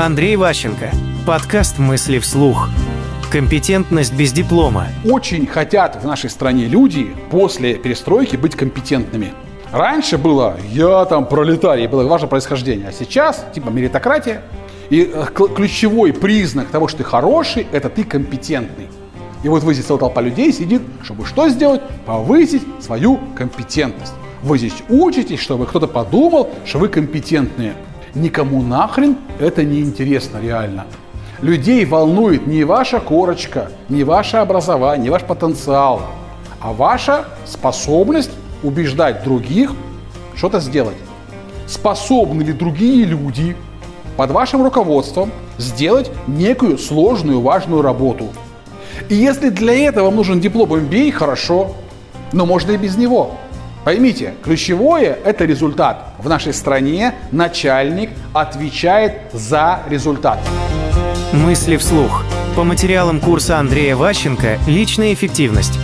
Андрей Ващенко. Подкаст «Мысли вслух». Компетентность без диплома. Очень хотят в нашей стране люди после перестройки быть компетентными. Раньше было «я там пролетарий», было важно происхождение, а сейчас типа меритократия. И э, ключевой признак того, что ты хороший, это ты компетентный. И вот вы здесь целая толпа людей сидит, чтобы что сделать? Повысить свою компетентность. Вы здесь учитесь, чтобы кто-то подумал, что вы компетентные. Никому нахрен это не интересно реально. Людей волнует не ваша корочка, не ваше образование, не ваш потенциал, а ваша способность убеждать других что-то сделать. Способны ли другие люди под вашим руководством сделать некую сложную, важную работу? И если для этого вам нужен диплом MBA, хорошо, но можно и без него. Поймите, ключевое – это результат. В нашей стране начальник отвечает за результат. Мысли вслух. По материалам курса Андрея Ващенко «Личная эффективность».